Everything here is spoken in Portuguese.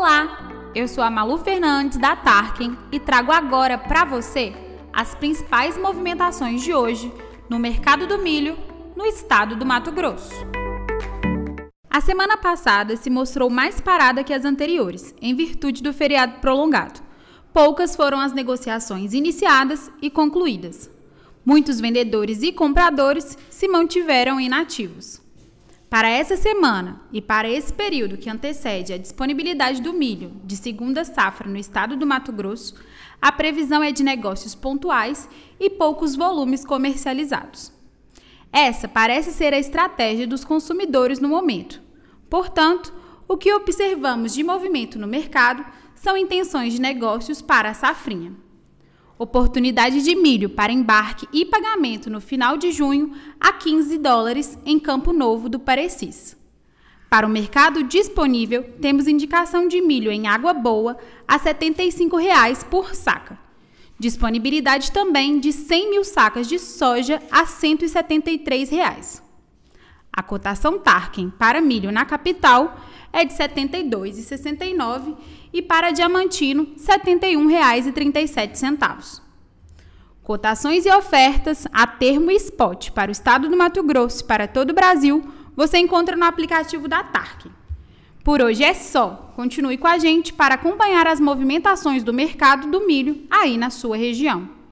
Olá, eu sou a Malu Fernandes da Tarkin e trago agora para você as principais movimentações de hoje no mercado do milho no estado do Mato Grosso. A semana passada se mostrou mais parada que as anteriores, em virtude do feriado prolongado. Poucas foram as negociações iniciadas e concluídas. Muitos vendedores e compradores se mantiveram inativos. Para essa semana e para esse período que antecede a disponibilidade do milho de segunda safra no estado do Mato Grosso, a previsão é de negócios pontuais e poucos volumes comercializados. Essa parece ser a estratégia dos consumidores no momento. Portanto, o que observamos de movimento no mercado são intenções de negócios para a safrinha. Oportunidade de milho para embarque e pagamento no final de junho a 15 dólares em Campo Novo do Parecis. Para o mercado disponível, temos indicação de milho em água boa a 75 reais por saca. Disponibilidade também de 100 mil sacas de soja a R$ 173. A cotação Tarkin para milho na capital é de R$ 72,69 e para diamantino R$ 71,37. Cotações e ofertas a termo e spot para o estado do Mato Grosso e para todo o Brasil você encontra no aplicativo da Tarkin. Por hoje é só. Continue com a gente para acompanhar as movimentações do mercado do milho aí na sua região.